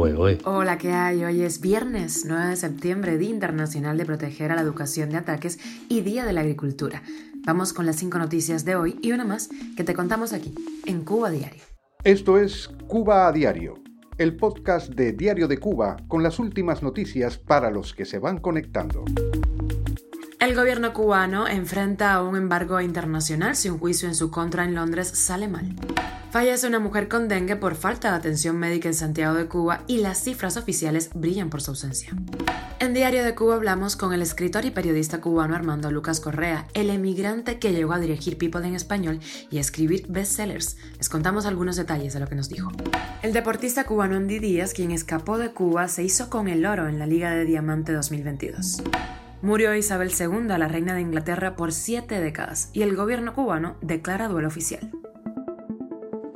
Hola, ¿qué hay? Hoy es viernes 9 de septiembre, Día Internacional de Proteger a la Educación de Ataques y Día de la Agricultura. Vamos con las cinco noticias de hoy y una más que te contamos aquí, en Cuba Diario. Esto es Cuba a Diario, el podcast de Diario de Cuba con las últimas noticias para los que se van conectando. El gobierno cubano enfrenta a un embargo internacional si un juicio en su contra en Londres sale mal. Fallece una mujer con dengue por falta de atención médica en Santiago de Cuba y las cifras oficiales brillan por su ausencia. En Diario de Cuba hablamos con el escritor y periodista cubano Armando Lucas Correa, el emigrante que llegó a dirigir People en español y a escribir bestsellers. Les contamos algunos detalles de lo que nos dijo. El deportista cubano Andy Díaz, quien escapó de Cuba, se hizo con el oro en la Liga de Diamante 2022. Murió Isabel II, la reina de Inglaterra, por siete décadas y el gobierno cubano declara duelo oficial.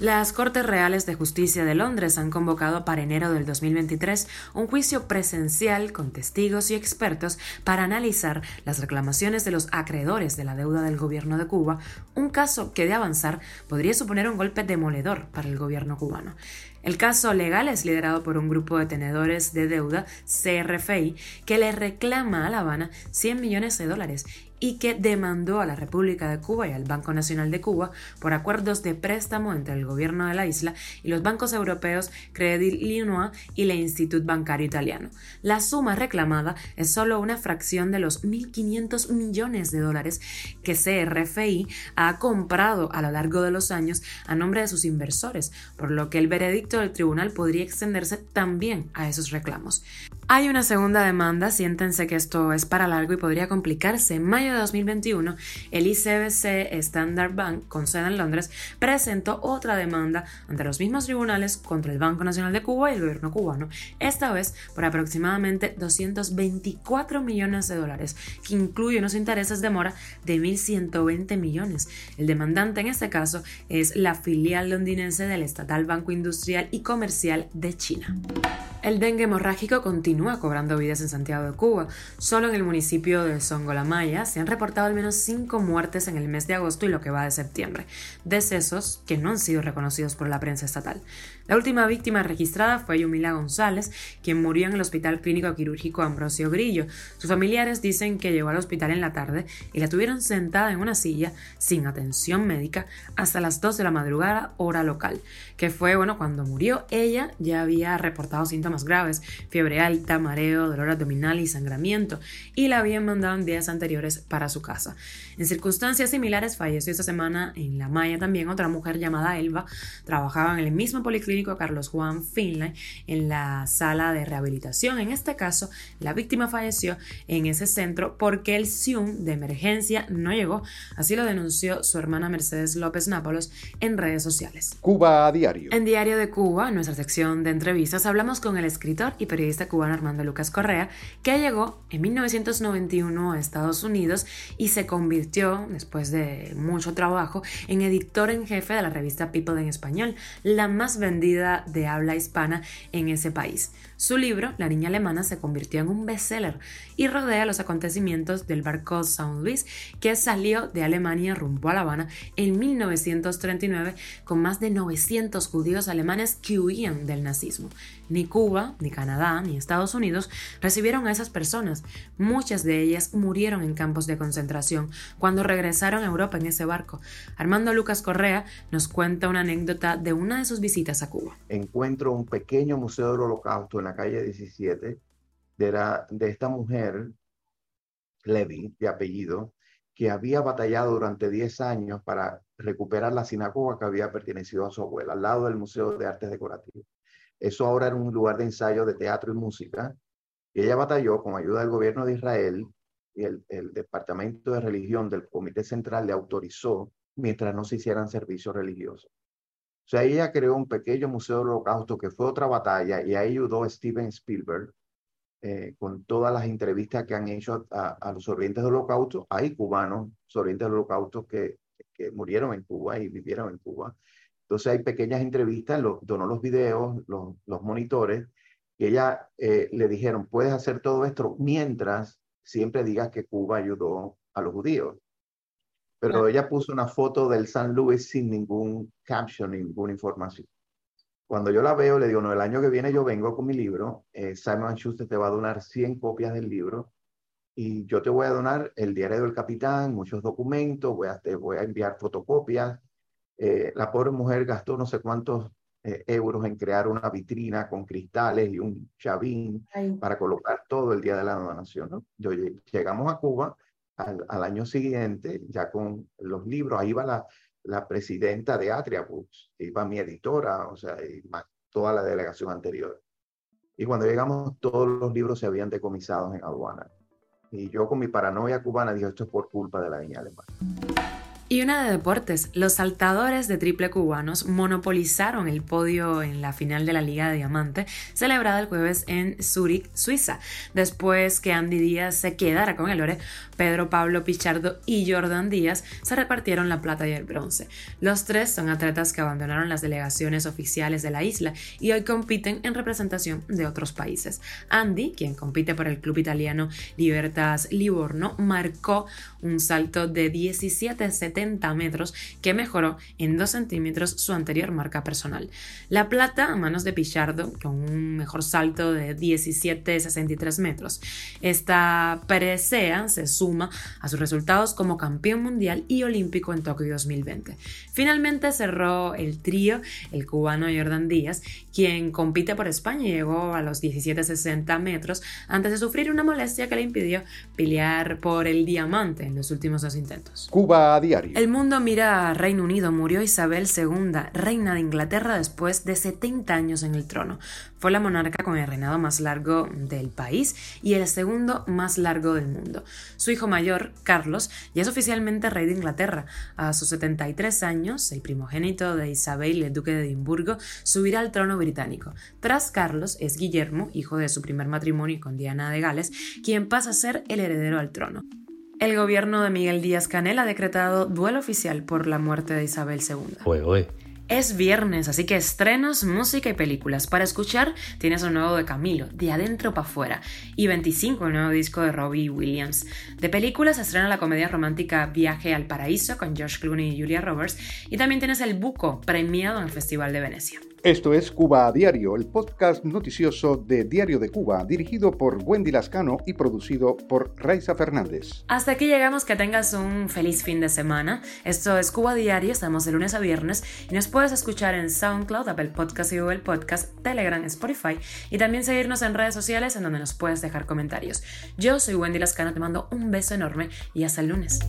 Las Cortes Reales de Justicia de Londres han convocado para enero del 2023 un juicio presencial con testigos y expertos para analizar las reclamaciones de los acreedores de la deuda del gobierno de Cuba, un caso que de avanzar podría suponer un golpe demoledor para el gobierno cubano. El caso legal es liderado por un grupo de tenedores de deuda, CRFI, que le reclama a La Habana 100 millones de dólares y que demandó a la República de Cuba y al Banco Nacional de Cuba por acuerdos de préstamo entre el gobierno de la isla y los bancos europeos Credit Linois y el Instituto Bancario Italiano. La suma reclamada es solo una fracción de los 1.500 millones de dólares que CRFI ha comprado a lo largo de los años a nombre de sus inversores, por lo que el veredicto del tribunal podría extenderse también a esos reclamos. Hay una segunda demanda, siéntense que esto es para largo y podría complicarse. En mayo de 2021, el ICBC Standard Bank, con sede en Londres, presentó otra demanda ante los mismos tribunales contra el Banco Nacional de Cuba y el gobierno cubano, esta vez por aproximadamente 224 millones de dólares, que incluye unos intereses de mora de 1.120 millones. El demandante en este caso es la filial londinense del estatal Banco Industrial y Comercial de China. El dengue hemorrágico continúa cobrando vidas en Santiago de Cuba. Solo en el municipio de Songolamaya se han reportado al menos cinco muertes en el mes de agosto y lo que va de septiembre, decesos que no han sido reconocidos por la prensa estatal. La última víctima registrada fue Yumila González, quien murió en el Hospital Clínico Quirúrgico Ambrosio Grillo. Sus familiares dicen que llegó al hospital en la tarde y la tuvieron sentada en una silla sin atención médica hasta las 2 de la madrugada hora local, que fue bueno cuando murió ella ya había reportado síntomas más graves, fiebre alta, mareo, dolor abdominal y sangramiento, y la habían mandado en días anteriores para su casa. En circunstancias similares falleció esta semana en La Maya también otra mujer llamada Elba, trabajaba en el mismo policlínico Carlos Juan Finlay en la sala de rehabilitación. En este caso, la víctima falleció en ese centro porque el SIUM de emergencia no llegó, así lo denunció su hermana Mercedes López Nápoles en redes sociales. Cuba a diario. En Diario de Cuba, en nuestra sección de entrevistas, hablamos con el escritor y periodista cubano Armando Lucas Correa, que llegó en 1991 a Estados Unidos y se convirtió, después de mucho trabajo, en editor en jefe de la revista People en Español, la más vendida de habla hispana en ese país. Su libro, La niña alemana, se convirtió en un bestseller y rodea los acontecimientos del barco Saint Louis que salió de Alemania rumbo a La Habana en 1939 con más de 900 judíos alemanes que huían del nazismo. Ni ni Canadá, ni Estados Unidos recibieron a esas personas. Muchas de ellas murieron en campos de concentración cuando regresaron a Europa en ese barco. Armando Lucas Correa nos cuenta una anécdota de una de sus visitas a Cuba. Encuentro un pequeño museo del holocausto en la calle 17 de, esta mujer, Levy, de apellido, que había batallado durante 10 años para recuperar la sinagoga que había pertenecido a su abuela, al lado del Museo de Artes Decorativas. Eso ahora era un lugar de ensayo de teatro y música. Y ella batalló con ayuda del gobierno de Israel y el, Departamento de Religión del Comité Central le autorizó mientras no se hicieran servicios religiosos. O sea, ella creó un pequeño museo del holocausto que fue otra batalla y ahí ayudó Steven Spielberg eh, con todas las entrevistas que han hecho a, a, los sobrevivientes del holocausto. Hay cubanos sobrevivientes del holocausto que murieron en Cuba y vivieron en Cuba. Entonces hay pequeñas entrevistas, los, donó los videos, los, los monitores, y ella eh, le dijeron, puedes hacer todo esto mientras siempre digas que Cuba ayudó a los judíos. pero ella puso una foto del San Luis sin ningún caption, ninguna información. Cuando yo la veo, le digo, no, el año que viene yo vengo con mi libro, eh, Simon Schuster te va a donar 100 copias del libro y yo te voy a donar el diario del capitán, muchos documentos, voy a, te voy a enviar fotocopias. Eh, la pobre mujer gastó no sé cuántos eh, euros en crear una vitrina con cristales y un chavín para colocar todo el día de la donación. ¿no? Yo, llegamos a Cuba al, al, año siguiente, ya con los libros, ahí va la, la presidenta de Atria Books, iba mi editora, o sea, y toda la delegación anterior. Y cuando llegamos, todos los libros se habían decomisado en aduana. Y yo con mi paranoia cubana dije, esto es por culpa de la niña alemana. Y una de deportes, los saltadores de triple cubanos monopolizaron el podio en la final de la Liga de Diamante, celebrada el jueves en Zúrich, Suiza. Después que Andy Díaz se quedara con el ore, Pedro Pablo Pichardo y Jordan Díaz se repartieron la plata y el bronce. Los tres son atletas que abandonaron las delegaciones oficiales de la isla y hoy compiten en representación de otros países. Andy, quien compite por el club italiano Libertas Livorno, marcó un salto de 17,70 metros, que mejoró en 2 centímetros su anterior marca personal. La plata a manos de Pichardo, con un mejor salto de 17,63 metros. Esta presea se suma a sus resultados como campeón mundial y olímpico en Tokio 2020. Finalmente cerró el trío el cubano Jordan Díaz, quien compite por España y llegó a los 17,60 metros antes de sufrir una molestia que le impidió pelear por el diamante en los últimos dos intentos. Cuba a diario. El mundo mira a Reino Unido. Murió Isabel II, reina de Inglaterra después de 70 años en el trono. Fue la monarca con el reinado más largo del país y el segundo más largo del mundo. Su hijo mayor, Carlos, ya es oficialmente rey de Inglaterra. A sus 73 años, el primogénito de Isabel, el duque de Edimburgo, subirá al trono británico. Tras Carlos es Guillermo, hijo de su primer matrimonio con Diana de Gales, quien pasa a ser el heredero al trono. El gobierno de Miguel Díaz Canel ha decretado duelo oficial por la muerte de Isabel II. Es viernes, así que estrenos, música y películas. Para escuchar, tienes un nuevo de Camilo, de adentro para afuera, y 25, el nuevo disco de Robbie Williams. De películas, estrena la comedia romántica Viaje al Paraíso con George Clooney y Julia Roberts, y también tienes El Buco, premiado en el Festival de Venecia. Esto es Cuba a Diario, el podcast noticioso de Diario de Cuba, dirigido por Wendy Lascano y producido por Raiza Fernández. Hasta aquí llegamos, que tengas un feliz fin de semana. Esto es Cuba Diario, estamos de lunes a viernes y nos puedes escuchar en SoundCloud, Apple Podcast y Google Podcast, Telegram, Spotify y también seguirnos en redes sociales en donde nos puedes dejar comentarios. Yo soy Wendy Lascano, te mando un beso enorme y hasta el lunes.